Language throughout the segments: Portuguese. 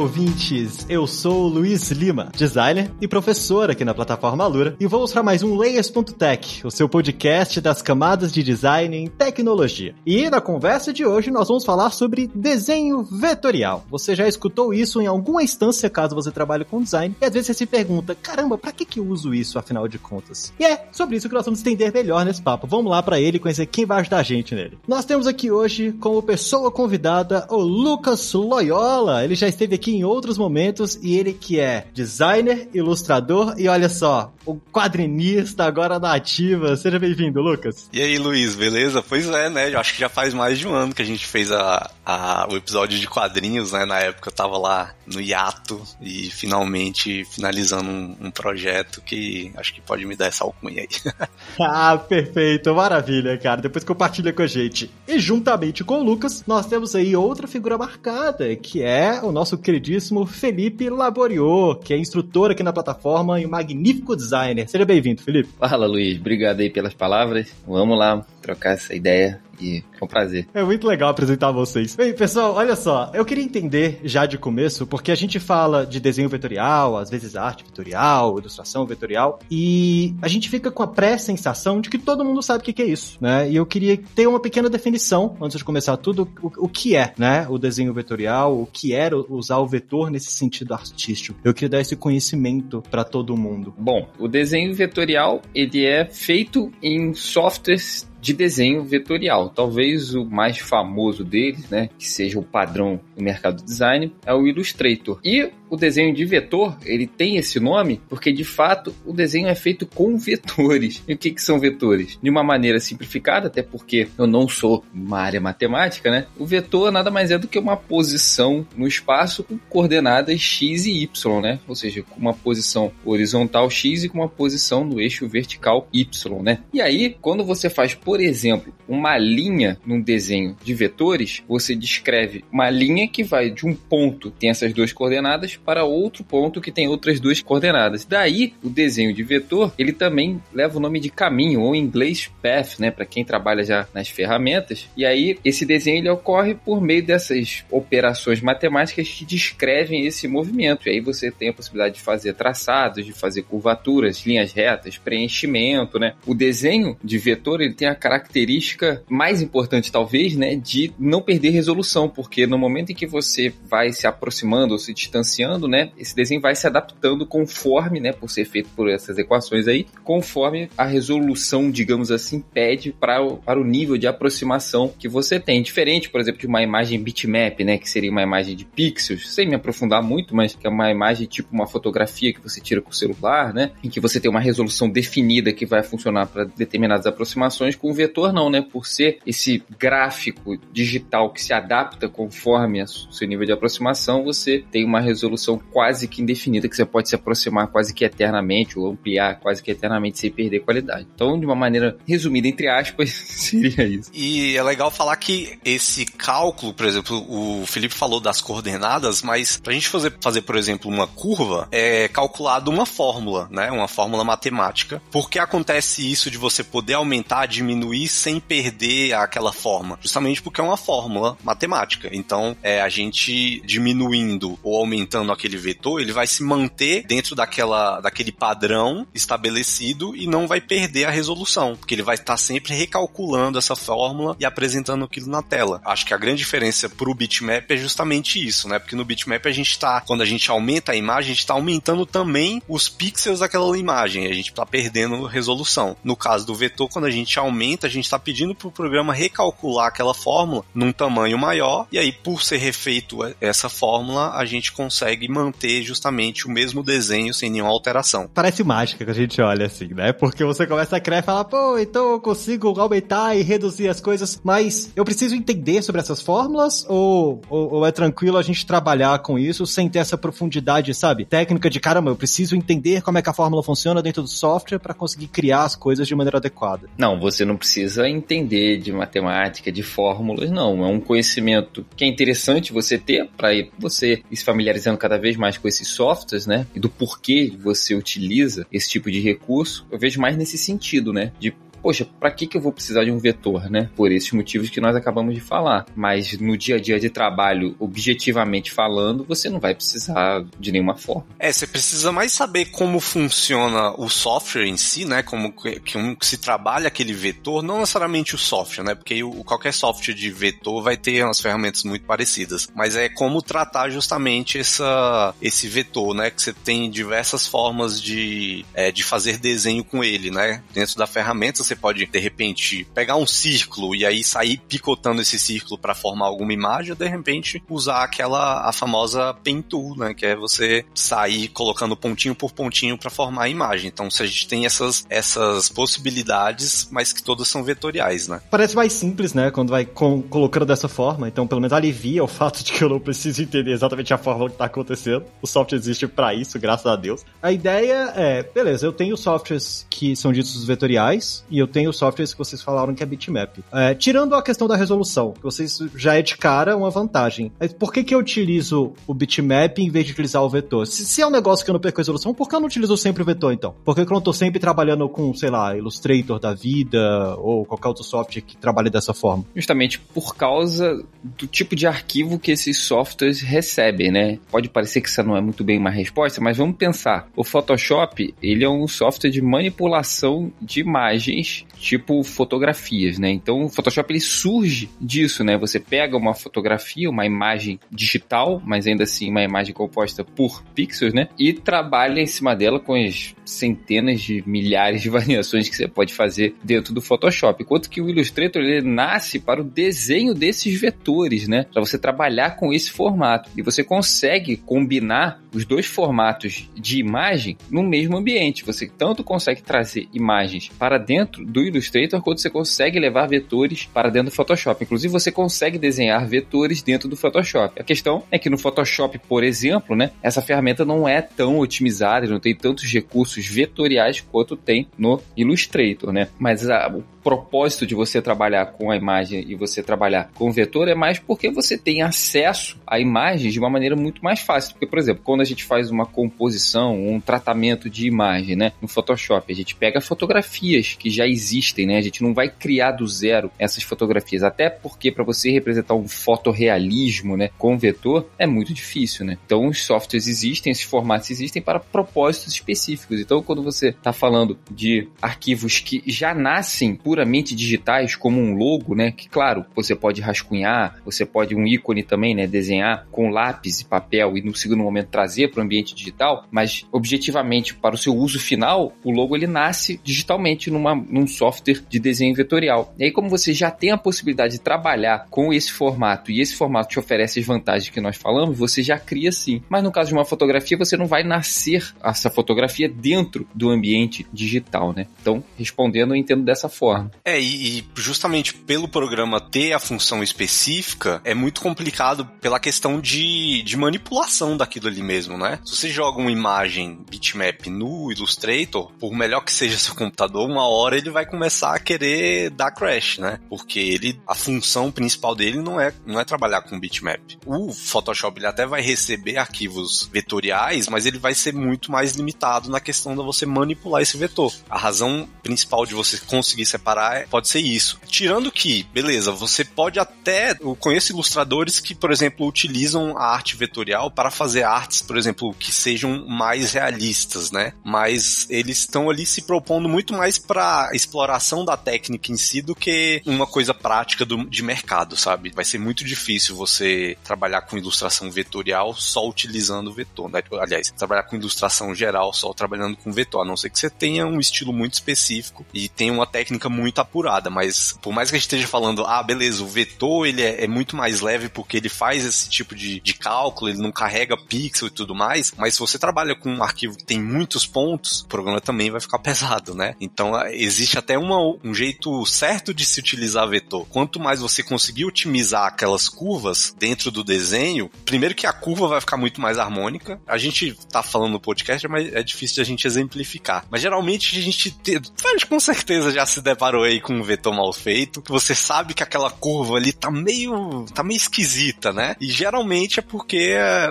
Ouvintes! Eu sou Luiz Lima, designer e professor aqui na plataforma Alura, e vou para mais um Layers.tech, o seu podcast das camadas de design em tecnologia. E na conversa de hoje nós vamos falar sobre desenho vetorial. Você já escutou isso em alguma instância caso você trabalhe com design, e às vezes você se pergunta, caramba, para que que eu uso isso afinal de contas? E é sobre isso que nós vamos entender melhor nesse papo. Vamos lá para ele conhecer quem vai ajudar a gente nele. Nós temos aqui hoje como pessoa convidada o Lucas Loyola ele já esteve aqui em outros momentos e ele que é designer, ilustrador e olha só, o quadrinista agora na ativa. Seja bem-vindo, Lucas. E aí, Luiz, beleza? Pois é, né? Eu acho que já faz mais de um ano que a gente fez a, a, o episódio de quadrinhos, né? Na época eu tava lá no hiato e finalmente finalizando um, um projeto que acho que pode me dar essa alcunha aí. ah, perfeito, maravilha, cara. Depois compartilha com a gente. E juntamente com o Lucas, nós temos aí outra figura marcada, que é o nosso queridíssimo Felipe Laboriô, que é instrutor aqui na plataforma e um magnífico designer. Seja bem-vindo, Felipe. Fala, Luiz. Obrigado aí pelas palavras. Vamos lá trocar essa ideia e é um prazer. É muito legal apresentar vocês. Bem, pessoal, olha só, eu queria entender já de começo, porque a gente fala de desenho vetorial, às vezes arte vetorial, ilustração vetorial, e a gente fica com a pré-sensação de que todo mundo sabe o que é isso, né? E eu queria ter uma pequena definição, antes de começar tudo, o, o que é, né, o desenho vetorial, o que era usar o vetor nesse sentido artístico. Eu queria dar esse conhecimento para todo mundo. Bom, o desenho vetorial, ele é feito em softwares de desenho vetorial. Talvez o mais famoso deles, né, que seja o padrão do mercado design, é o Illustrator. E o desenho de vetor, ele tem esse nome porque de fato o desenho é feito com vetores. E o que, que são vetores? De uma maneira simplificada, até porque eu não sou uma área matemática, né? O vetor nada mais é do que uma posição no espaço com coordenadas x e y, né? Ou seja, com uma posição horizontal x e com uma posição no eixo vertical y, né? E aí, quando você faz, por exemplo, uma linha num desenho de vetores, você descreve uma linha que vai de um ponto, tem essas duas coordenadas, para outro ponto que tem outras duas coordenadas. Daí, o desenho de vetor, ele também leva o nome de caminho, ou em inglês path, né, para quem trabalha já nas ferramentas. E aí, esse desenho ele ocorre por meio dessas operações matemáticas que descrevem esse movimento. E aí você tem a possibilidade de fazer traçados, de fazer curvaturas, linhas retas, preenchimento, né? O desenho de vetor, ele tem a característica mais importante talvez, né, de não perder resolução, porque no momento em que você vai se aproximando ou se distanciando né? Esse desenho vai se adaptando conforme, né, por ser feito por essas equações aí, conforme a resolução, digamos assim, pede para o, para o nível de aproximação que você tem. Diferente, por exemplo, de uma imagem bitmap, né, que seria uma imagem de pixels, sem me aprofundar muito, mas que é uma imagem tipo uma fotografia que você tira com o celular, né, em que você tem uma resolução definida que vai funcionar para determinadas aproximações. Com o vetor não, né, por ser esse gráfico digital que se adapta conforme o seu nível de aproximação, você tem uma resolução resolução quase que indefinida, que você pode se aproximar quase que eternamente ou ampliar quase que eternamente sem perder qualidade. Então, de uma maneira resumida, entre aspas, seria isso. E é legal falar que esse cálculo, por exemplo, o Felipe falou das coordenadas, mas pra gente fazer, fazer por exemplo, uma curva, é calculado uma fórmula, né? Uma fórmula matemática. Por que acontece isso de você poder aumentar, diminuir sem perder aquela forma? Justamente porque é uma fórmula matemática. Então, é a gente diminuindo ou aumentando aquele vetor, ele vai se manter dentro daquela, daquele padrão estabelecido e não vai perder a resolução, porque ele vai estar sempre recalculando essa fórmula e apresentando aquilo na tela. Acho que a grande diferença para o bitmap é justamente isso, né? Porque no bitmap a gente está, quando a gente aumenta a imagem, a gente está aumentando também os pixels daquela imagem, a gente está perdendo resolução. No caso do vetor, quando a gente aumenta, a gente está pedindo para o programa recalcular aquela fórmula num tamanho maior, e aí, por ser refeito essa fórmula, a gente consegue consegue manter justamente o mesmo desenho sem nenhuma alteração. Parece mágica que a gente olha assim, né? Porque você começa a criar e fala, pô, então eu consigo aumentar e reduzir as coisas, mas eu preciso entender sobre essas fórmulas ou, ou, ou é tranquilo a gente trabalhar com isso sem ter essa profundidade, sabe? Técnica de caramba, eu preciso entender como é que a fórmula funciona dentro do software para conseguir criar as coisas de maneira adequada. Não, você não precisa entender de matemática, de fórmulas, não. É um conhecimento que é interessante você ter para você ir se familiarizando cada vez mais com esses softwares, né? E do porquê você utiliza esse tipo de recurso. Eu vejo mais nesse sentido, né? De poxa, para que, que eu vou precisar de um vetor, né? Por esses motivos que nós acabamos de falar. Mas no dia a dia de trabalho, objetivamente falando, você não vai precisar de nenhuma forma. É, você precisa mais saber como funciona o software em si, né? Como que, que se trabalha aquele vetor, não necessariamente o software, né? Porque o, qualquer software de vetor vai ter umas ferramentas muito parecidas. Mas é como tratar justamente essa, esse vetor, né? Que você tem diversas formas de, é, de fazer desenho com ele, né? Dentro da ferramenta você pode, de repente, pegar um círculo e aí sair picotando esse círculo para formar alguma imagem, ou de repente usar aquela a famosa pen tool, né, que é você sair colocando pontinho por pontinho para formar a imagem. Então, se a gente tem essas essas possibilidades, mas que todas são vetoriais, né? Parece mais simples, né, quando vai com, colocando dessa forma. Então, pelo menos alivia o fato de que eu não preciso entender exatamente a forma que está acontecendo. O software existe para isso, graças a Deus. A ideia é, beleza, eu tenho softwares que são ditos vetoriais e eu tenho softwares que vocês falaram que é bitmap. É, tirando a questão da resolução, que vocês já é de cara uma vantagem. Mas por que, que eu utilizo o bitmap em vez de utilizar o vetor? Se, se é um negócio que eu não perco resolução, por que eu não utilizo sempre o vetor então? Por que, que eu não tô sempre trabalhando com, sei lá, Illustrator da vida ou qualquer outro software que trabalhe dessa forma? Justamente por causa do tipo de arquivo que esses softwares recebem, né? Pode parecer que isso não é muito bem uma resposta, mas vamos pensar. O Photoshop, ele é um software de manipulação de imagens tipo fotografias, né? Então o Photoshop ele surge disso, né? Você pega uma fotografia, uma imagem digital, mas ainda assim uma imagem composta por pixels, né? E trabalha em cima dela com as centenas de milhares de variações que você pode fazer dentro do Photoshop. Enquanto que o Illustrator ele nasce para o desenho desses vetores, né? Para você trabalhar com esse formato. E você consegue combinar os dois formatos de imagem no mesmo ambiente. Você tanto consegue trazer imagens para dentro do Illustrator quanto você consegue levar vetores para dentro do Photoshop. Inclusive, você consegue desenhar vetores dentro do Photoshop. A questão é que no Photoshop, por exemplo, né, essa ferramenta não é tão otimizada, não tem tantos recursos vetoriais quanto tem no Illustrator, né? Mas a, o propósito de você trabalhar com a imagem e você trabalhar com o vetor é mais porque você tem acesso à imagem de uma maneira muito mais fácil. Porque, por exemplo, quando a gente faz uma composição, um tratamento de imagem, né, no Photoshop, a gente pega fotografias que já existem, né? A gente não vai criar do zero essas fotografias, até porque para você representar um fotorrealismo, né, com vetor é muito difícil, né? Então, os softwares existem, esses formatos existem para propósitos específicos. Então, quando você está falando de arquivos que já nascem puramente digitais, como um logo, né? Que claro, você pode rascunhar, você pode um ícone também, né? Desenhar com lápis e papel e no segundo momento trazer para o ambiente digital, mas objetivamente para o seu uso final, o logo ele nasce digitalmente numa, num software de desenho vetorial. E aí, como você já tem a possibilidade de trabalhar com esse formato e esse formato te oferece as vantagens que nós falamos, você já cria sim. Mas no caso de uma fotografia, você não vai nascer essa fotografia dentro do ambiente digital, né? Então, respondendo, eu entendo dessa forma. É, e, e, justamente pelo programa ter a função específica, é muito complicado pela questão de, de manipulação daquilo ali mesmo, né? Se você joga uma imagem bitmap no Illustrator, por melhor que seja seu computador, uma hora ele vai começar a querer dar crash, né? Porque ele, a função principal dele não é, não é trabalhar com bitmap. O Photoshop ele até vai receber arquivos vetoriais, mas ele vai ser muito mais limitado na questão de você manipular esse vetor. A razão principal de você conseguir separar separar pode ser isso. Tirando que, beleza, você pode até. Eu conheço ilustradores que, por exemplo, utilizam a arte vetorial para fazer artes, por exemplo, que sejam mais realistas, né? Mas eles estão ali se propondo muito mais para exploração da técnica em si do que uma coisa prática do, de mercado, sabe? Vai ser muito difícil você trabalhar com ilustração vetorial só utilizando vetor. Né? Aliás, trabalhar com ilustração geral só trabalhando com vetor, a não ser que você tenha um estilo muito específico e tenha uma técnica muito apurada, mas por mais que a gente esteja falando, ah, beleza, o vetor ele é, é muito mais leve porque ele faz esse tipo de, de cálculo, ele não carrega pixel e tudo mais, mas se você trabalha com um arquivo que tem muitos pontos, o programa também vai ficar pesado, né? Então existe existe até uma, um jeito certo de se utilizar vetor. Quanto mais você conseguir otimizar aquelas curvas dentro do desenho, primeiro que a curva vai ficar muito mais harmônica. A gente tá falando no podcast, mas é difícil de a gente exemplificar. Mas geralmente a gente, te, com certeza já se deparou aí com um vetor mal feito, você sabe que aquela curva ali tá meio, tá meio esquisita, né? E geralmente é porque é,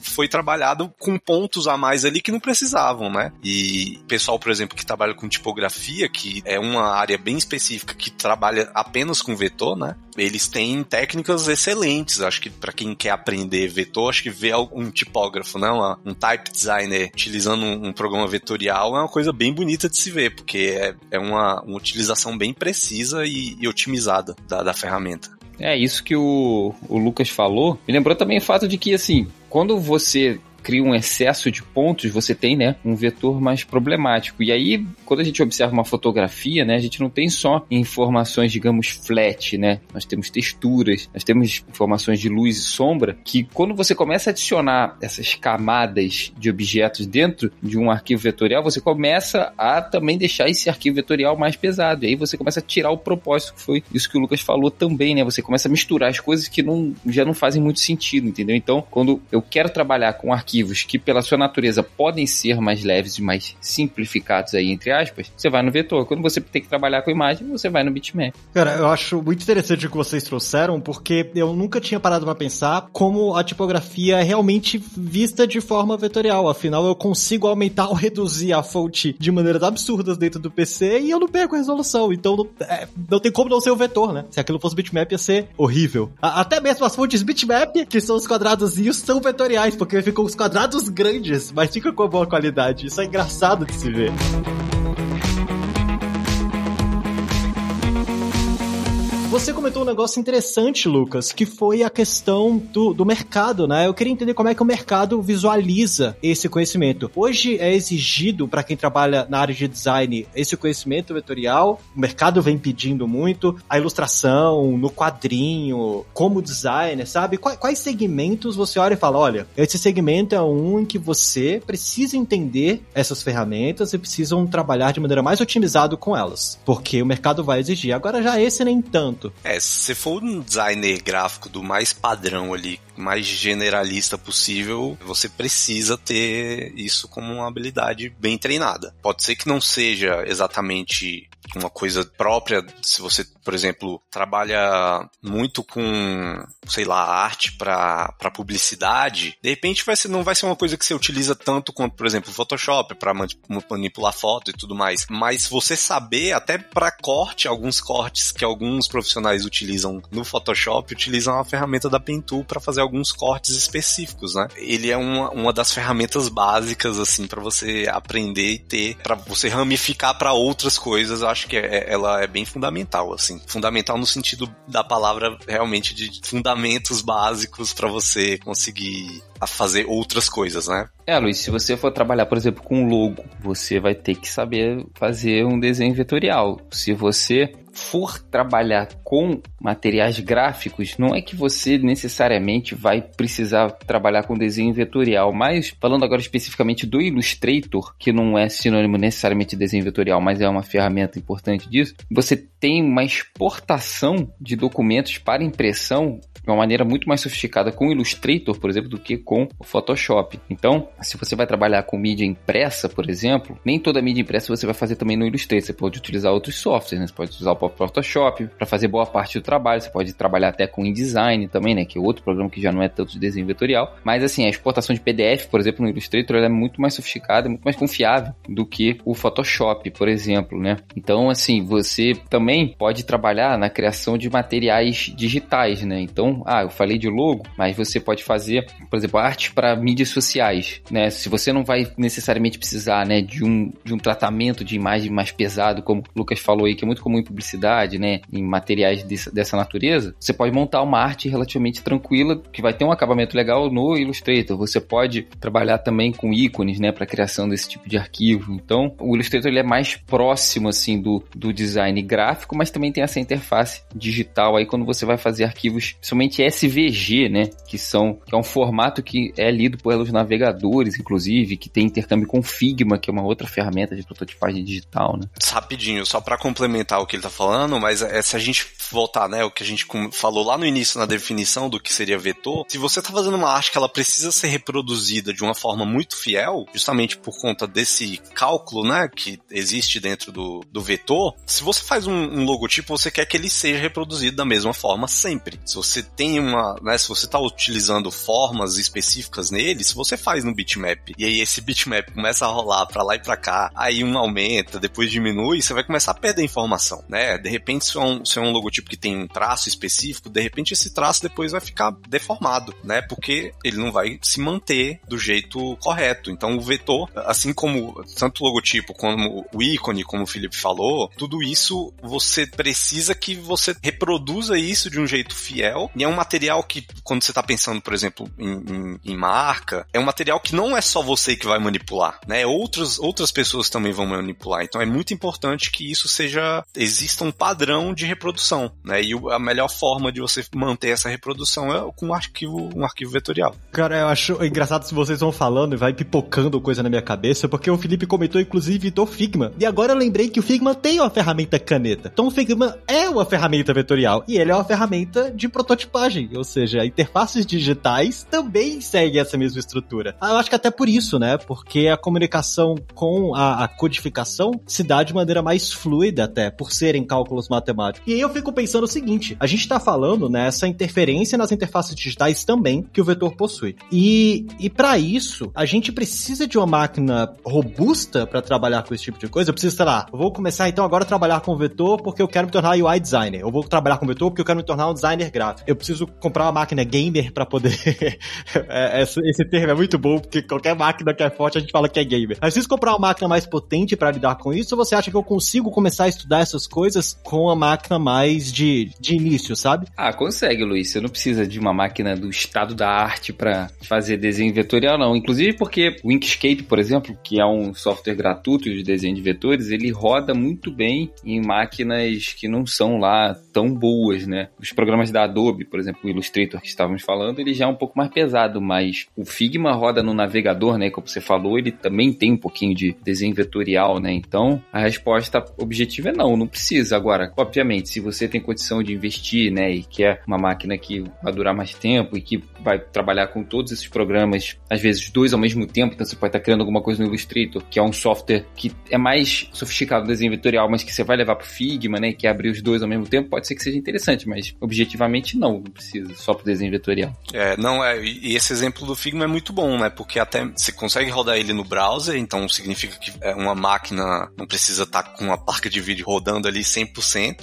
foi trabalhado com pontos a mais ali que não precisavam, né? E pessoal, por exemplo, que trabalha com tipografia, que é uma área bem específica que trabalha apenas com vetor, né? Eles têm técnicas excelentes. Acho que para quem quer aprender vetor, acho que ver um tipógrafo, né? um type designer utilizando um, programa vetorial é uma coisa bem bonita de se ver, porque é, é uma, uma utilização bem precisa e, e otimizada da, da ferramenta. É isso que o, o Lucas falou. Me lembrou também o fato de que, assim, quando você cria um excesso de pontos, você tem, né, um vetor mais problemático. E aí, quando a gente observa uma fotografia, né, a gente não tem só informações, digamos, flat, né? Nós temos texturas, nós temos informações de luz e sombra, que quando você começa a adicionar essas camadas de objetos dentro de um arquivo vetorial, você começa a também deixar esse arquivo vetorial mais pesado. E aí você começa a tirar o propósito, que foi isso que o Lucas falou também, né? Você começa a misturar as coisas que não, já não fazem muito sentido, entendeu? Então, quando eu quero trabalhar com arquivo arquivos que, pela sua natureza, podem ser mais leves e mais simplificados aí, entre aspas, você vai no vetor. Quando você tem que trabalhar com imagem, você vai no bitmap. Cara, eu acho muito interessante o que vocês trouxeram, porque eu nunca tinha parado para pensar como a tipografia é realmente vista de forma vetorial. Afinal, eu consigo aumentar ou reduzir a fonte de maneiras absurdas dentro do PC e eu não perco a resolução. Então, não, é, não tem como não ser o vetor, né? Se aquilo fosse bitmap, ia ser horrível. A, até mesmo as fontes bitmap, que são os quadradozinhos, são vetoriais, porque ficam os quadrados grandes, mas fica com boa qualidade. Isso é engraçado de se ver. Você comentou um negócio interessante, Lucas, que foi a questão do, do mercado, né? Eu queria entender como é que o mercado visualiza esse conhecimento. Hoje é exigido para quem trabalha na área de design esse conhecimento vetorial. O mercado vem pedindo muito a ilustração, no quadrinho, como designer, sabe? Quais, quais segmentos você olha e fala, olha, esse segmento é um em que você precisa entender essas ferramentas e precisam trabalhar de maneira mais otimizada com elas, porque o mercado vai exigir. Agora já esse nem tanto É, se você for um designer gráfico do mais padrão ali, mais generalista possível, você precisa ter isso como uma habilidade bem treinada. Pode ser que não seja exatamente uma coisa própria, se você, por exemplo, trabalha muito com, sei lá, arte para publicidade, de repente vai ser, não vai ser uma coisa que você utiliza tanto quanto, por exemplo, Photoshop para manipular foto e tudo mais, mas você saber até para corte, alguns cortes que alguns profissionais utilizam no Photoshop, utilizam a ferramenta da Pentool para fazer alguns cortes específicos, né? Ele é uma, uma das ferramentas básicas assim para você aprender e ter, para você ramificar para outras coisas. Eu acho que é, ela é bem fundamental, assim. Fundamental no sentido da palavra realmente de fundamentos básicos para você conseguir fazer outras coisas, né? É, Luiz, se você for trabalhar, por exemplo, com logo, você vai ter que saber fazer um desenho vetorial. Se você for trabalhar com materiais gráficos, não é que você necessariamente vai precisar trabalhar com desenho vetorial, mas falando agora especificamente do Illustrator, que não é sinônimo necessariamente de desenho vetorial, mas é uma ferramenta importante disso, você tem uma exportação de documentos para impressão de uma maneira muito mais sofisticada com o Illustrator, por exemplo, do que com o Photoshop. Então, se você vai trabalhar com mídia impressa, por exemplo, nem toda mídia impressa você vai fazer também no Illustrator. Você pode utilizar outros softwares, né? Você pode usar o Photoshop para fazer boa parte do trabalho. Você pode trabalhar até com InDesign também, né? Que é outro programa que já não é tanto de desenho vetorial. Mas assim, a exportação de PDF, por exemplo, no Illustrator, é muito mais sofisticada, muito mais confiável do que o Photoshop, por exemplo, né? Então, assim, você também pode trabalhar na criação de materiais digitais, né? Então, ah, eu falei de logo, mas você pode fazer, por exemplo, arte para mídias sociais, né? Se você não vai necessariamente precisar, né, de um, de um tratamento de imagem mais pesado, como o Lucas falou aí, que é muito comum em publicidade né, em materiais dessa, dessa natureza, você pode montar uma arte relativamente tranquila que vai ter um acabamento legal no Illustrator. Você pode trabalhar também com ícones, né, para criação desse tipo de arquivo. Então, o Illustrator ele é mais próximo assim do, do design gráfico, mas também tem essa interface digital aí quando você vai fazer arquivos, principalmente SVG, né, que são que é um formato que é lido pelos navegadores, inclusive, que tem intercâmbio com Figma, que é uma outra ferramenta de prototipagem digital, né? Rapidinho, só para complementar o que ele tá falando, mas é, se a gente voltar, né, o que a gente falou lá no início na definição do que seria vetor, se você tá fazendo uma arte que ela precisa ser reproduzida de uma forma muito fiel, justamente por conta desse cálculo, né, que existe dentro do, do vetor, se você faz um, um logotipo, você quer que ele seja reproduzido da mesma forma sempre. Se você tem uma, né, se você tá utilizando formas específicas nele, se você faz no bitmap, e aí esse bitmap começa a rolar para lá e para cá, aí um aumenta, depois diminui, você vai começar a perder informação, né? De repente, se é um, se é um logotipo que tem um traço específico, de repente esse traço depois vai ficar deformado, né? Porque ele não vai se manter do jeito correto. Então o vetor, assim como tanto o logotipo como o ícone, como o Felipe falou, tudo isso você precisa que você reproduza isso de um jeito fiel. E é um material que, quando você está pensando, por exemplo, em, em, em, marca, é um material que não é só você que vai manipular, né? Outros, outras pessoas também vão manipular. Então é muito importante que isso seja exista um padrão de reprodução, né? E a melhor forma de você manter essa reprodução é com um arquivo, um arquivo vetorial. Cara, eu acho engraçado se vocês vão falando e vai pipocando coisa na minha cabeça, porque o Felipe comentou inclusive do Figma. E agora eu lembrei que o Figma tem uma ferramenta caneta. Então o Figma é uma ferramenta vetorial e ele é uma ferramenta de prototipagem, ou seja, interfaces digitais também seguem essa mesma estrutura. Eu acho que até por isso, né? Porque a comunicação com a, a codificação se dá de maneira mais fluida até, por serem cálculos matemáticos. E aí eu fico pensando o seguinte, a gente está falando nessa né, interferência nas interfaces digitais também que o vetor possui. E, e para isso, a gente precisa de uma máquina robusta para trabalhar com esse tipo de coisa. Eu preciso, sei lá, eu vou começar então agora a trabalhar com vetor porque eu quero me tornar UI designer. Eu vou trabalhar com vetor porque eu quero me tornar um designer gráfico. Eu preciso comprar uma máquina gamer para poder. é, esse, esse termo é muito bom porque qualquer máquina que é forte a gente fala que é gamer. Mas preciso comprar uma máquina mais potente para lidar com isso ou você acha que eu consigo começar a estudar essas coisas com a máquina mais de, de início, sabe? Ah, consegue, Luiz. Você não precisa de uma máquina do estado da arte para fazer desenho vetorial, não. Inclusive porque o Inkscape, por exemplo, que é um software gratuito de desenho de vetores, ele roda muito bem em máquinas que não são lá tão boas, né? Os programas da Adobe, por exemplo, o Illustrator que estávamos falando, ele já é um pouco mais pesado, mas o Figma roda no navegador, né? Como você falou, ele também tem um pouquinho de desenho vetorial, né? Então, a resposta objetiva é não, não precisa. Agora, obviamente, se você tem condição de investir, né, e quer uma máquina que vai durar mais tempo e que vai trabalhar com todos esses programas, às vezes dois ao mesmo tempo, então você pode estar criando alguma coisa no Illustrator, que é um software que é mais sofisticado no desenho vetorial, mas que você vai levar para o Figma, né, que é abrir os dois ao mesmo tempo, pode ser que seja interessante, mas objetivamente não, não precisa, só para desenho vetorial. É, não é, e esse exemplo do Figma é muito bom, né, porque até você consegue rodar ele no browser, então significa que é uma máquina não precisa estar com uma placa de vídeo rodando ali 100%,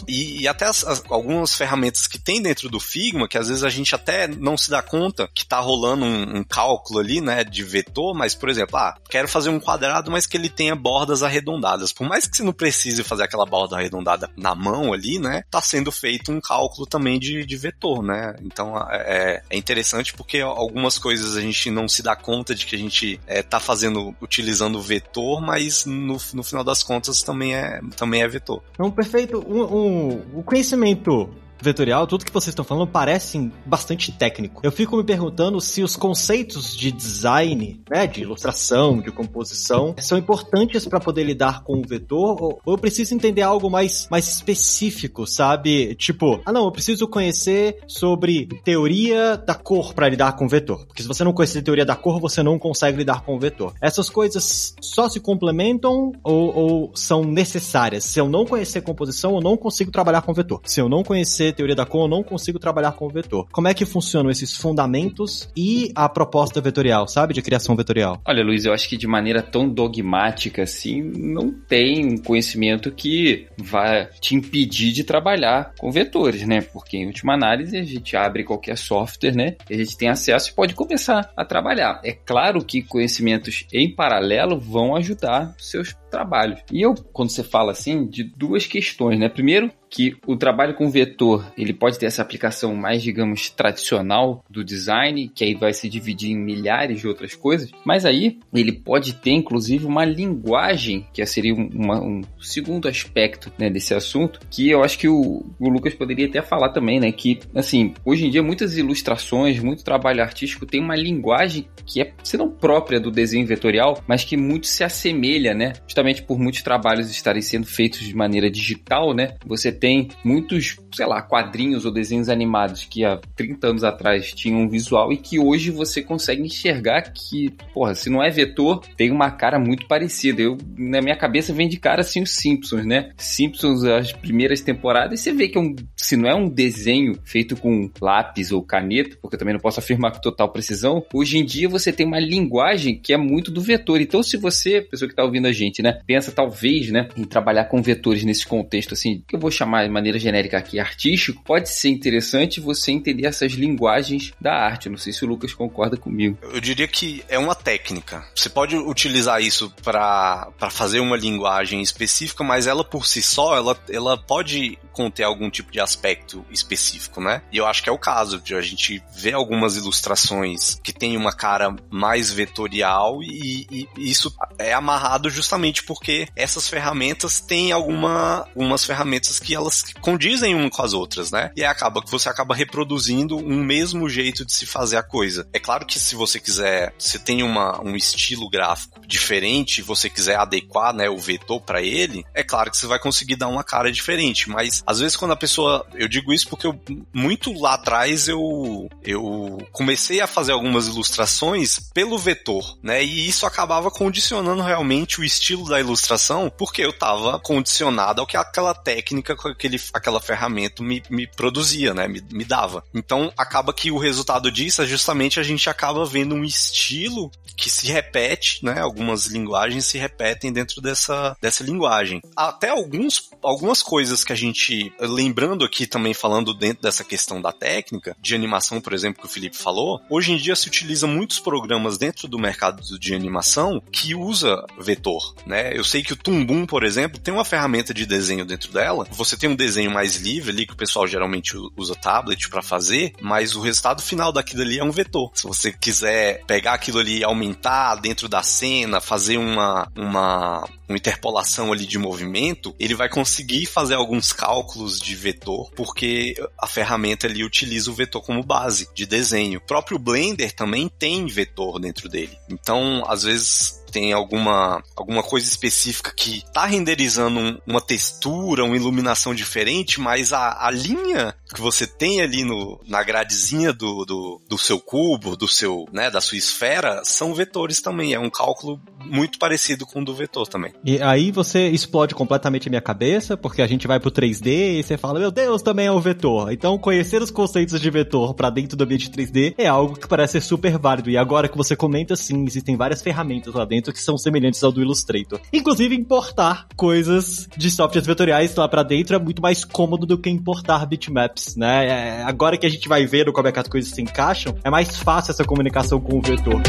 e, e até as, as, algumas ferramentas que tem dentro do Figma, que às vezes a gente até não se dá conta que tá rolando um, um cálculo ali, né, de vetor, mas, por exemplo, ah, quero fazer um quadrado, mas que ele tenha bordas arredondadas. Por mais que você não precise fazer aquela borda arredondada na mão ali, né, tá sendo feito um cálculo também de, de vetor, né? Então é, é interessante porque algumas coisas a gente não se dá conta de que a gente é, tá fazendo, utilizando vetor, mas no, no final das contas também é, também é vetor. Então, perfeito. Um, um, o conhecimento vetorial, tudo que vocês estão falando parece bastante técnico. Eu fico me perguntando se os conceitos de design, né, de ilustração, de composição, são importantes para poder lidar com o vetor ou, eu preciso entender algo mais, mais específico, sabe? Tipo, ah não, eu preciso conhecer sobre teoria da cor para lidar com o vetor. Porque se você não conhecer teoria da cor, você não consegue lidar com o vetor. Essas coisas só se complementam ou, ou são necessárias? Se eu não conhecer composição, eu não consigo trabalhar com vetor. Se eu não conhecer teoria da cor, eu não consigo trabalhar com o vetor. Como é que funcionam esses fundamentos e a proposta vetorial, sabe? De criação vetorial. Olha, Luiz, eu acho que de maneira tão dogmática assim, não tem um conhecimento que vai te impedir de trabalhar com vetores, né? Porque em última análise a gente abre qualquer software, né? E a gente tem acesso e pode começar a trabalhar. É claro que conhecimentos em paralelo vão ajudar seus trabalhos. E eu, quando você fala assim, de duas questões, né? Primeiro, que o trabalho com vetor ele pode ter essa aplicação mais, digamos, tradicional do design, que aí vai se dividir em milhares de outras coisas, mas aí ele pode ter, inclusive, uma linguagem, que seria uma, um segundo aspecto né, desse assunto, que eu acho que o, o, Lucas poderia até falar também, né? Que, assim, hoje em dia muitas ilustrações, muito trabalho artístico tem uma linguagem que é, se não própria do desenho vetorial, mas que muito se assemelha, né? Justamente por muitos trabalhos estarem sendo feitos de maneira digital, né? Você tem muitos, sei lá, quadrinhos ou desenhos animados que há 30 anos atrás tinham um visual e que hoje você consegue enxergar que, porra, se não é vetor, tem uma cara muito parecida. Eu, na minha cabeça, vem de cara assim os Simpsons, né? Simpsons, as primeiras temporadas, você vê que é um, se não é um desenho feito com lápis ou caneta, porque eu também não posso afirmar com total precisão, hoje em dia você tem uma linguagem que é muito do vetor. Então, se você, pessoa que está ouvindo a gente, né, pensa talvez, né, em trabalhar com vetores nesse contexto assim, que eu vou chamar de maneira genérica aqui artístico, pode ser interessante você entender essas linguagens da arte. Não sei se o Lucas concorda comigo. Eu diria que é uma técnica. Você pode utilizar isso para fazer uma linguagem específica, mas ela por si só, ela, ela pode conter algum tipo de aspecto específico, né? E eu acho que é o caso de a gente ver algumas ilustrações que tem uma cara mais vetorial e, e isso é amarrado justamente porque essas ferramentas têm alguma, algumas ferramentas que elas condizem uma com as outras, né? E acaba que você acaba reproduzindo um mesmo jeito de se fazer a coisa. É claro que se você quiser, você tem uma, um estilo gráfico diferente, você quiser adequar, né, o vetor para ele, é claro que você vai conseguir dar uma cara diferente, mas às vezes quando a pessoa, eu digo isso porque eu, muito lá atrás eu eu comecei a fazer algumas ilustrações pelo vetor, né? E isso acabava condicionando realmente o estilo da ilustração, porque eu tava condicionado ao que aquela técnica aquele, aquela ferramenta me, me produzia, né? Me, me dava. Então acaba que o resultado disso é justamente a gente acaba vendo um estilo que se repete, né? Algumas linguagens se repetem dentro dessa, dessa linguagem. Até alguns, algumas coisas que a gente, lembrando aqui também falando dentro dessa questão da técnica, de animação, por exemplo, que o Felipe falou, hoje em dia se utiliza muitos programas dentro do mercado de animação que usa vetor, né? Eu sei que o Tumbum, por exemplo, tem uma ferramenta de desenho dentro dela. Você tem um desenho mais livre ali, que o pessoal geralmente usa tablet para fazer, mas o resultado final daquilo ali é um vetor. Se você quiser pegar aquilo ali aumentar dentro da cena, fazer uma, uma, uma interpolação ali de movimento, ele vai conseguir fazer alguns cálculos de vetor, porque a ferramenta ali utiliza o vetor como base de desenho. O próprio Blender também tem vetor dentro dele. Então, às vezes tem alguma, alguma coisa específica que tá renderizando um, uma textura, uma iluminação diferente, mas a, a linha que você tem ali no, na gradezinha do, do, do seu cubo, do seu, né, da sua esfera, são vetores também. É um cálculo muito parecido com o do vetor também. E aí você explode completamente a minha cabeça, porque a gente vai pro 3D e você fala, meu Deus, também é um vetor. Então, conhecer os conceitos de vetor para dentro do ambiente 3D é algo que parece ser super válido. E agora que você comenta, sim, existem várias ferramentas lá dentro que são semelhantes ao do Illustrator. Inclusive, importar coisas de softwares vetoriais lá para dentro é muito mais cômodo do que importar bitmaps, né? É, agora que a gente vai ver como é que as coisas se encaixam, é mais fácil essa comunicação com o vetor.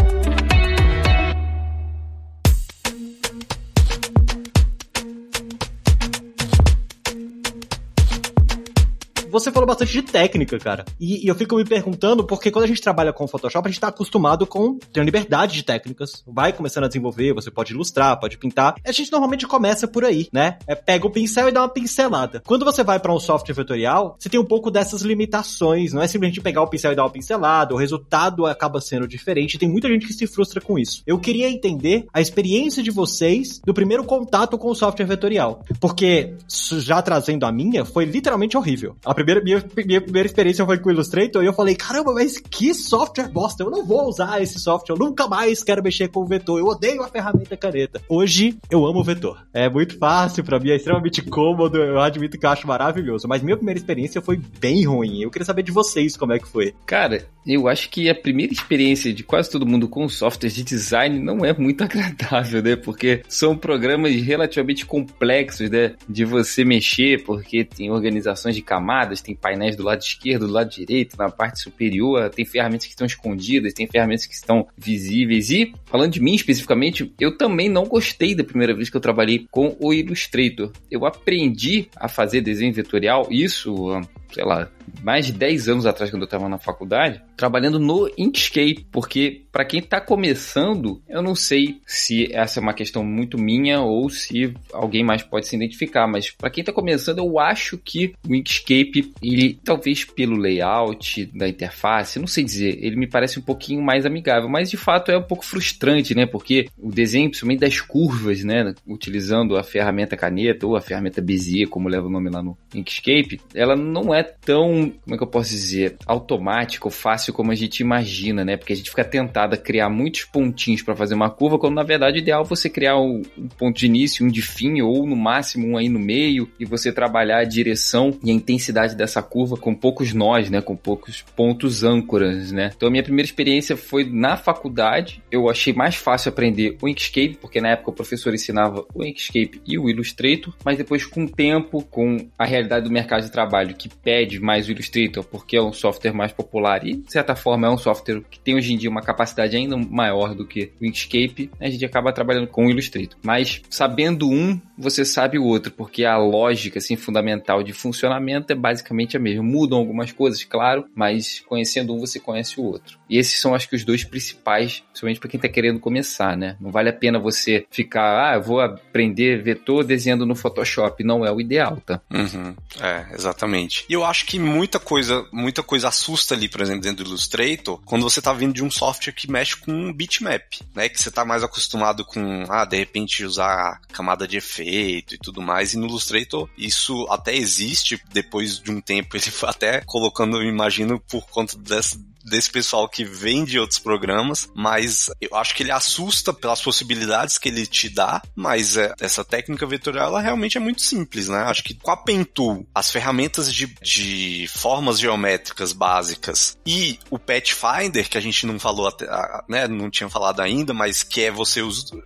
Você falou bastante de técnica, cara. E, e, eu fico me perguntando, porque quando a gente trabalha com Photoshop, a gente tá acostumado com ter liberdade de técnicas. Vai começando a desenvolver, você pode ilustrar, pode pintar. A gente normalmente começa por aí, né? É, pega o pincel e dá uma pincelada. Quando você vai para um software vetorial, você tem um pouco dessas limitações. Não é simplesmente pegar o pincel e dar uma pincelada. O resultado acaba sendo diferente. Tem muita gente que se frustra com isso. Eu queria entender a experiência de vocês do primeiro contato com o software vetorial. Porque, já trazendo a minha, foi literalmente horrível. A primeira, minha, minha primeira experiência foi com o Illustrator e eu falei, caramba, mas que software bosta, eu não vou usar esse software, eu nunca mais quero mexer com o vetor, eu odeio a ferramenta caneta. Hoje, eu amo o vetor. É muito fácil para mim, é extremamente cômodo, eu admito que eu acho maravilhoso, mas minha primeira experiência foi bem ruim. Eu queria saber de vocês como é que foi. Cara, eu acho que a primeira experiência de quase todo mundo com softwares de design não é muito agradável, né? Porque são programas relativamente complexos, né? De você mexer, porque tem organizações de camadas tem painéis do lado esquerdo, do lado direito, na parte superior, tem ferramentas que estão escondidas, tem ferramentas que estão visíveis. E, falando de mim especificamente, eu também não gostei da primeira vez que eu trabalhei com o Illustrator. Eu aprendi a fazer desenho vetorial, isso, sei lá, mais de 10 anos atrás, quando eu estava na faculdade, trabalhando no Inkscape, porque para quem está começando, eu não sei se essa é uma questão muito minha ou se alguém mais pode se identificar, mas para quem está começando, eu acho que o Inkscape, ele talvez pelo layout da interface, não sei dizer, ele me parece um pouquinho mais amigável, mas de fato é um pouco frustrante, né? Porque o desenho, principalmente das curvas, né, utilizando a ferramenta caneta ou a ferramenta Bezier, como leva o nome lá no Inkscape, ela não é tão, como é que eu posso dizer, automática ou fácil como a gente imagina, né? Porque a gente fica tentado a criar muitos pontinhos para fazer uma curva, quando na verdade o ideal é você criar um, um, ponto de início, um de fim, ou no máximo um aí no meio, e você trabalhar a direção e a intensidade dessa curva com poucos nós, né? Com poucos pontos âncoras, né? Então a minha primeira experiência foi na faculdade. Eu achei mais fácil aprender o Inkscape, porque na época o professor ensinava o Inkscape e o Illustrator, mas depois com o tempo, com a realidade do mercado de trabalho que pede mais o Illustrator, porque é um software mais popular e, de certa forma, é um software que tem hoje em dia uma capacidade ainda maior do que o Inkscape, a gente acaba trabalhando com o Illustrator. Mas sabendo um, você sabe o outro, porque a lógica assim, fundamental de funcionamento é basicamente a mesma. Mudam algumas coisas, claro, mas conhecendo um, você conhece o outro. E esses são, acho que, os dois principais, principalmente para quem está querendo começar, né? Não vale a pena você ficar, ah, eu vou aprender vetor desenhando no Photoshop. Não é o ideal, tá? Uhum. É, exatamente. E eu acho que muita coisa, muita coisa assusta ali, por exemplo, dentro do Illustrator, quando você está vindo de um software que mexe com bitmap, né? Que você está mais acostumado com, ah, de repente usar camada de efeito e tudo mais. E no Illustrator isso até existe depois de um tempo. Ele até colocando, eu imagino, por conta dessa desse pessoal que vem de outros programas, mas eu acho que ele assusta pelas possibilidades que ele te dá, mas é, essa técnica vetorial ela realmente é muito simples, né? Acho que com a Pentool, as ferramentas de, de formas geométricas básicas e o Pathfinder, que a gente não falou até, né, não tinha falado ainda, mas que é você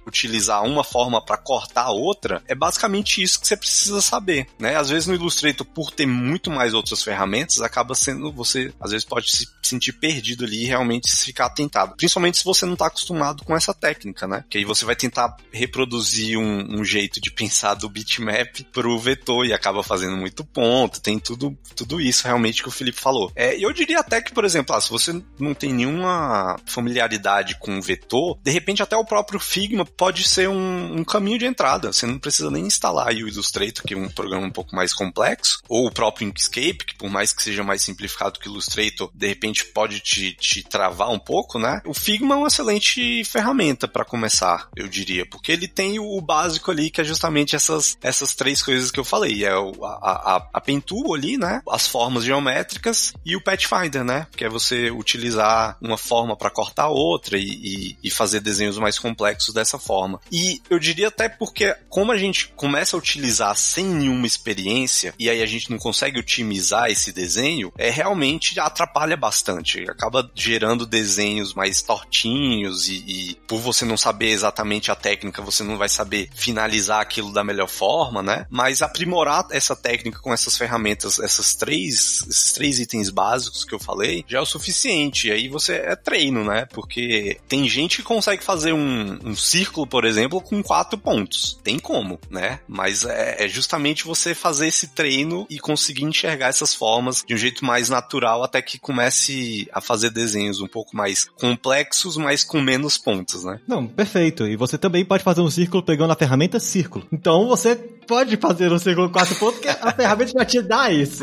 utilizar uma forma para cortar a outra, é basicamente isso que você precisa saber, né? Às vezes no Illustrator, por ter muito mais outras ferramentas, acaba sendo você, às vezes pode se sentir perdido ali e realmente ficar atentado. Principalmente se você não está acostumado com essa técnica, né? Que aí você vai tentar reproduzir um, um jeito de pensar do bitmap pro vetor e acaba fazendo muito ponto. Tem tudo, tudo isso realmente que o Felipe falou. É, eu diria até que, por exemplo, ah, se você não tem nenhuma familiaridade com o vetor, de repente até o próprio Figma pode ser um, um caminho de entrada. Você não precisa nem instalar o Illustrator, que é um programa um pouco mais complexo, ou o próprio Inkscape, que por mais que seja mais simplificado que o Illustrator, de repente pode te, te travar um pouco, né? O Figma é uma excelente ferramenta para começar, eu diria, porque ele tem o básico ali que é justamente essas, essas três coisas que eu falei, é o, a, a, a Pentool ali, né? As formas geométricas e o Pathfinder, né? Que é você utilizar uma forma para cortar outra e, e, e fazer desenhos mais complexos dessa forma. E eu diria até porque como a gente começa a utilizar sem nenhuma experiência e aí a gente não consegue otimizar esse desenho, é realmente atrapalha bastante acaba gerando desenhos mais tortinhos e, e, por você não saber exatamente a técnica, você não vai saber finalizar aquilo da melhor forma, né? Mas aprimorar essa técnica com essas ferramentas, essas três, esses três itens básicos que eu falei, já é o suficiente. E aí você é treino, né? Porque tem gente que consegue fazer um, um círculo, por exemplo, com quatro pontos. Tem como, né? Mas é, é justamente você fazer esse treino e conseguir enxergar essas formas de um jeito mais natural até que comece a fazer desenhos um pouco mais complexos, mas com menos pontos, né? Não, perfeito. E você também pode fazer um círculo pegando a ferramenta círculo. Então você pode fazer um círculo quatro pontos, que a ferramenta já te dá isso.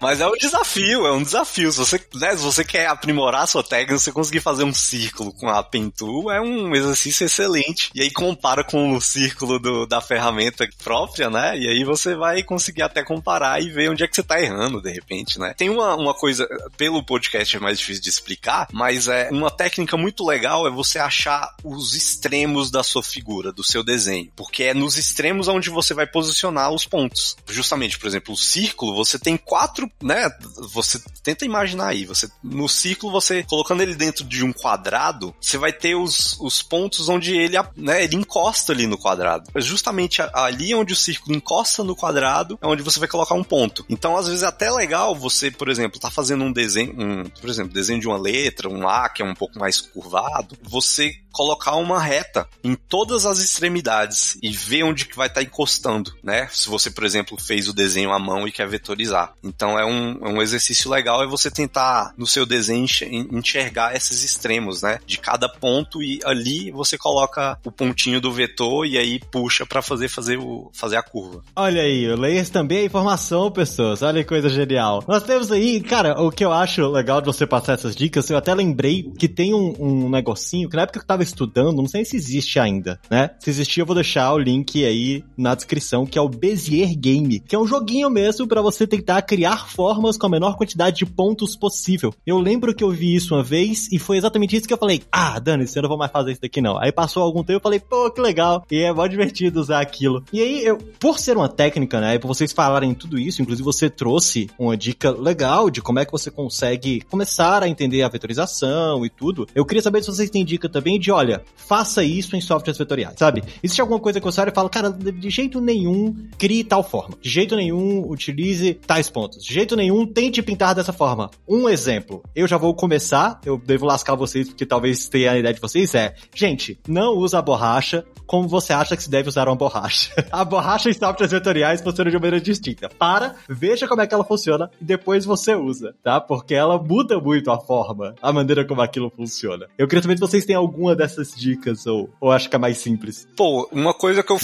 mas é um desafio, é um desafio. Se você, né, se você quer aprimorar a sua técnica, você conseguir fazer um círculo com a Pentool é um exercício excelente. E aí compara com o círculo do, da ferramenta própria, né? E aí você vai conseguir até comparar e ver onde é que você tá errando, de repente, né? Tem uma, uma coisa, pelo podcast é mais difícil de explicar, mas é uma técnica muito legal é você achar os extremos da sua figura, do seu desenho, porque é nos extremos onde você vai vai posicionar os pontos. Justamente, por exemplo, o círculo, você tem quatro, né? Você tenta imaginar aí, você no círculo, você colocando ele dentro de um quadrado, você vai ter os, os pontos onde ele, né, ele encosta ali no quadrado. É justamente ali onde o círculo encosta no quadrado é onde você vai colocar um ponto. Então, às vezes é até legal você, por exemplo, tá fazendo um desenho, um, por exemplo, desenho de uma letra, um A que é um pouco mais curvado, você colocar uma reta em todas as extremidades e ver onde que vai estar tá encostando, né? Se você, por exemplo, fez o desenho à mão e quer vetorizar. Então é um, é um exercício legal é você tentar no seu desenho enxergar esses extremos, né? De cada ponto e ali você coloca o pontinho do vetor e aí puxa para fazer fazer o fazer a curva. Olha aí, o layers também é informação, pessoas. Olha que coisa genial. Nós temos aí, cara, o que eu acho legal de você passar essas dicas, eu até lembrei que tem um, um negocinho que na época que eu tava estudando, não sei se existe ainda, né? Se existir, eu vou deixar o link aí na descrição, que é o Bezier Game, que é um joguinho mesmo para você tentar criar formas com a menor quantidade de pontos possível. Eu lembro que eu vi isso uma vez e foi exatamente isso que eu falei: ah, Dani, eu não vou mais fazer isso daqui não. Aí passou algum tempo eu falei: pô, que legal. E é mó divertido usar aquilo. E aí, eu, por ser uma técnica, né, por vocês falarem tudo isso, inclusive você trouxe uma dica legal de como é que você consegue começar a entender a vetorização e tudo. Eu queria saber se vocês têm dica também de, olha, faça isso em softwares vetoriais, sabe? Existe alguma coisa que você olha e fala, cara, de jeito nenhum crie tal forma. De jeito nenhum utilize tais pontos. De jeito nenhum tente pintar dessa forma. Um exemplo, eu já vou começar, eu devo lascar vocês porque talvez tenha a ideia de vocês, é, gente, não usa a borracha como você acha que se deve usar uma borracha. a borracha em softwares vetoriais funciona de maneira distinta. Para, veja como é que ela funciona e depois você usa, tá? Porque ela muda muito a forma, a maneira como aquilo funciona. Eu queria saber se vocês têm alguma dessas dicas ou, ou acho que é mais simples. Pô, uma coisa que eu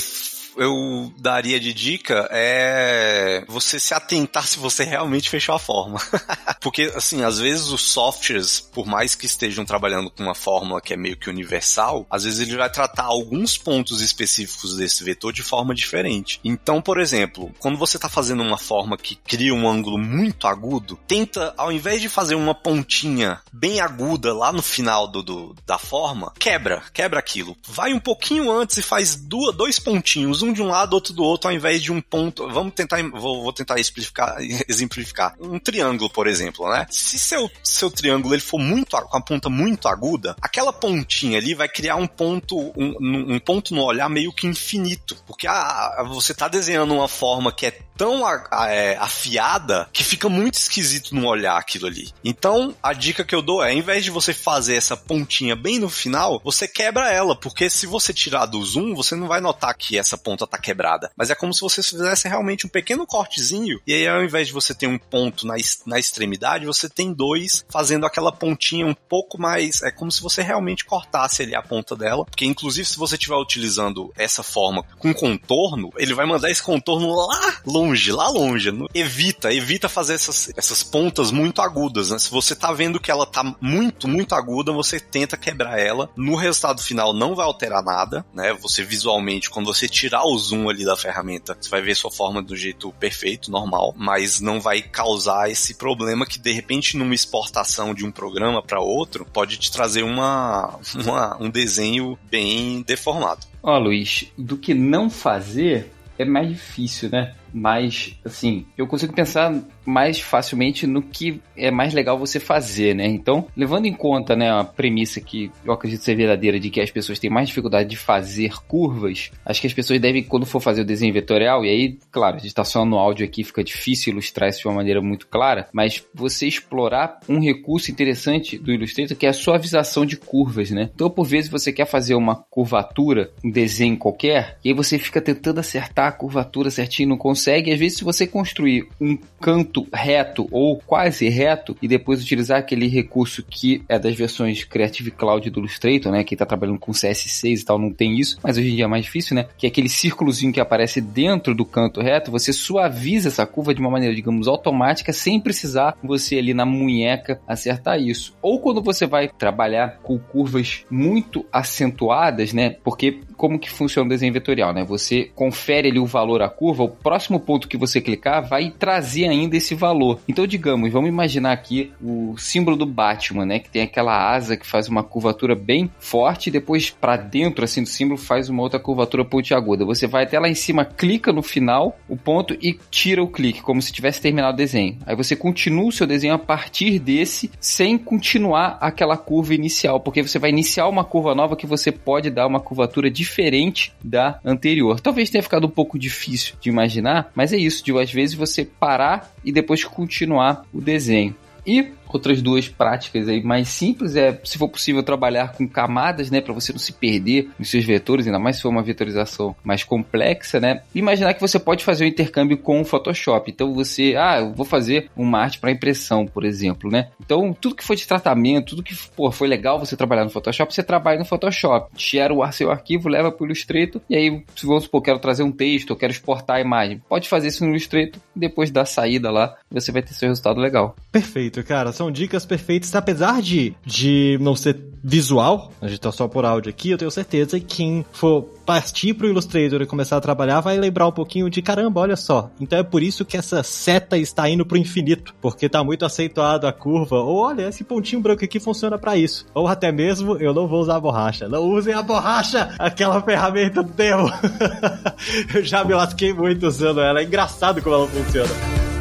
eu daria de dica é você se atentar se você realmente fechou a forma. Porque, assim, às vezes os softwares, por mais que estejam trabalhando com uma fórmula que é meio que universal, às vezes ele vai tratar alguns pontos específicos desse vetor de forma diferente. Então, por exemplo, quando você está fazendo uma forma que cria um ângulo muito agudo, tenta, ao invés de fazer uma pontinha bem aguda lá no final do, do da forma, quebra, quebra aquilo. Vai um pouquinho antes e faz duas, dois pontinhos, um um de um lado, outro do outro, ao invés de um ponto. Vamos tentar, vou, vou tentar explicar, exemplificar. Um triângulo, por exemplo, né? Se seu, seu triângulo ele for muito com a ponta muito aguda, aquela pontinha ali vai criar um ponto, um, um ponto no olhar meio que infinito, porque a, a, você está desenhando uma forma que é tão a, a, é, afiada que fica muito esquisito no olhar aquilo ali. Então, a dica que eu dou é, ao invés de você fazer essa pontinha bem no final, você quebra ela, porque se você tirar do zoom, você não vai notar que essa ponta tá quebrada. Mas é como se você fizesse realmente um pequeno cortezinho, e aí ao invés de você ter um ponto na, na extremidade, você tem dois fazendo aquela pontinha um pouco mais. É como se você realmente cortasse ali a ponta dela, porque inclusive se você estiver utilizando essa forma com contorno, ele vai mandar esse contorno lá longe longe, lá longe. Evita, evita fazer essas, essas pontas muito agudas, né? Se você tá vendo que ela tá muito, muito aguda, você tenta quebrar ela. No resultado final não vai alterar nada, né? Você visualmente, quando você tirar o zoom ali da ferramenta, você vai ver sua forma do jeito perfeito, normal, mas não vai causar esse problema que de repente numa exportação de um programa para outro pode te trazer uma, uma um desenho bem deformado. Ó, Luiz, do que não fazer é mais difícil, né? Mas, assim, eu consigo pensar mais facilmente no que é mais legal você fazer, né? Então, levando em conta, né, a premissa que eu acredito ser verdadeira de que as pessoas têm mais dificuldade de fazer curvas, acho que as pessoas devem, quando for fazer o desenho vetorial, e aí, claro, a gente tá só no áudio aqui, fica difícil ilustrar isso de uma maneira muito clara, mas você explorar um recurso interessante do Illustrator que é a suavização de curvas, né? Então, por vezes, você quer fazer uma curvatura, um desenho qualquer, e aí você fica tentando acertar a curvatura certinho, não consegue. Às vezes, se você construir um canto reto ou quase reto e depois utilizar aquele recurso que é das versões Creative Cloud do Illustrator, né? Quem tá trabalhando com CS6 e tal não tem isso, mas hoje em dia é mais difícil, né? Que é aquele círculozinho que aparece dentro do canto reto, você suaviza essa curva de uma maneira, digamos, automática, sem precisar você ali na munheca acertar isso. Ou quando você vai trabalhar com curvas muito acentuadas, né? Porque como que funciona o desenho vetorial, né? Você confere ali o valor à curva, o próximo ponto que você clicar vai trazer ainda esse valor. Então, digamos, vamos imaginar aqui o símbolo do Batman, né? Que tem aquela asa que faz uma curvatura bem forte e depois para dentro assim do símbolo faz uma outra curvatura pontiaguda. Você vai até lá em cima, clica no final, o ponto e tira o clique, como se tivesse terminado o desenho. Aí você continua o seu desenho a partir desse, sem continuar aquela curva inicial, porque você vai iniciar uma curva nova que você pode dar uma curvatura diferente da anterior. Talvez tenha ficado um pouco difícil de imaginar, mas é isso, de às vezes você parar e depois continuar o desenho. E Outras duas práticas aí mais simples é, se for possível, trabalhar com camadas, né, para você não se perder nos seus vetores, ainda mais se for uma vetorização mais complexa, né? Imaginar que você pode fazer um intercâmbio com o Photoshop. Então você, ah, eu vou fazer uma arte para impressão, por exemplo, né? Então tudo que foi de tratamento, tudo que pô, foi legal você trabalhar no Photoshop, você trabalha no Photoshop. Gera o seu arquivo, leva para o Illustrator e aí, se vamos supor, quero trazer um texto, eu quero exportar a imagem, pode fazer isso no Illustrator depois da saída lá, você vai ter seu resultado legal. Perfeito, cara são dicas perfeitas, apesar de, de não ser visual, a gente tá só por áudio aqui, eu tenho certeza que quem for partir pro Illustrator e começar a trabalhar vai lembrar um pouquinho de caramba, olha só. Então é por isso que essa seta está indo pro infinito, porque tá muito acentuado a curva, ou olha, esse pontinho branco aqui funciona para isso. Ou até mesmo, eu não vou usar a borracha. Não usem a borracha, aquela ferramenta do demo. eu já me lasquei muito usando ela, é engraçado como ela funciona.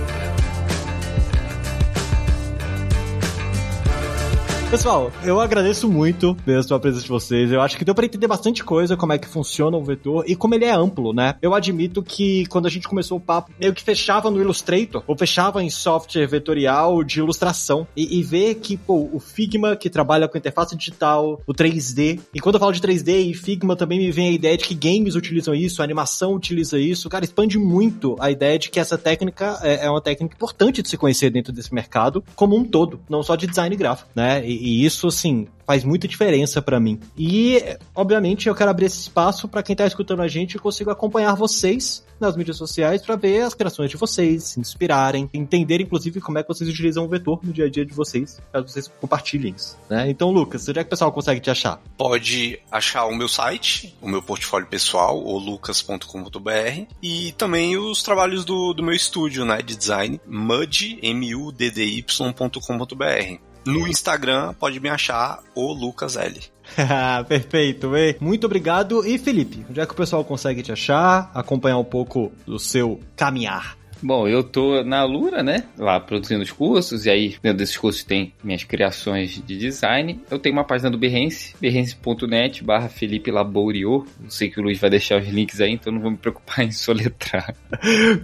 Pessoal, eu agradeço muito mesmo a presença de vocês. Eu acho que deu para entender bastante coisa, como é que funciona o vetor e como ele é amplo, né? Eu admito que quando a gente começou o papo, meio que fechava no Illustrator, ou fechava em software vetorial de ilustração. E, e ver que, pô, o Figma, que trabalha com interface digital, o 3D. E quando eu falo de 3D e Figma, também me vem a ideia de que games utilizam isso, animação utiliza isso. Cara, expande muito a ideia de que essa técnica é, é uma técnica importante de se conhecer dentro desse mercado como um todo, não só de design gráfico, né? E, e isso, assim, faz muita diferença para mim. E, obviamente, eu quero abrir esse espaço para quem tá escutando a gente e consigo acompanhar vocês nas mídias sociais para ver as criações de vocês, se inspirarem, entender, inclusive, como é que vocês utilizam o vetor no dia a dia de vocês, caso vocês compartilhem isso. Né? Então, Lucas, onde é que o pessoal consegue te achar? Pode achar o meu site, o meu portfólio pessoal, o lucas.com.br, e também os trabalhos do, do meu estúdio né, de design, mud, M-U-D-D-Y.com.br. No Instagram pode me achar o Lucas L. Perfeito, bem. Muito obrigado. E Felipe, onde é que o pessoal consegue te achar, acompanhar um pouco do seu caminhar? Bom, eu tô na Lura, né? Lá produzindo os cursos, e aí dentro desses cursos tem minhas criações de design. Eu tenho uma página do Behance, behance.net barra Felipe Labouriot. Eu sei que o Luiz vai deixar os links aí, então não vou me preocupar em soletrar.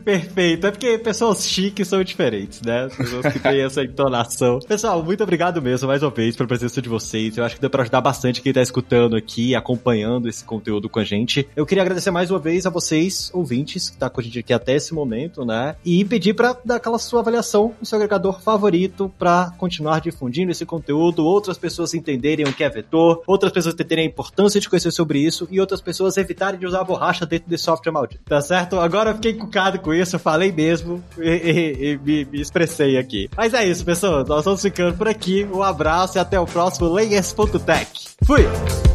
Perfeito, é porque pessoas chiques são diferentes, né? Pessoas que têm essa entonação. Pessoal, muito obrigado mesmo, mais uma vez, pela presença de vocês. Eu acho que deu pra ajudar bastante quem tá escutando aqui, acompanhando esse conteúdo com a gente. Eu queria agradecer mais uma vez a vocês, ouvintes, que tá com a gente aqui até esse momento, né? E pedir para dar aquela sua avaliação no seu agregador favorito para continuar difundindo esse conteúdo, outras pessoas entenderem o que é vetor, outras pessoas entenderem a importância de conhecer sobre isso e outras pessoas evitarem de usar borracha dentro desse software maldito. Tá certo? Agora eu fiquei encucado com isso, eu falei mesmo e, e, e me, me, expressei aqui. Mas é isso, pessoal. Nós vamos ficando por aqui. Um abraço e até o próximo Layers.tech. Fui!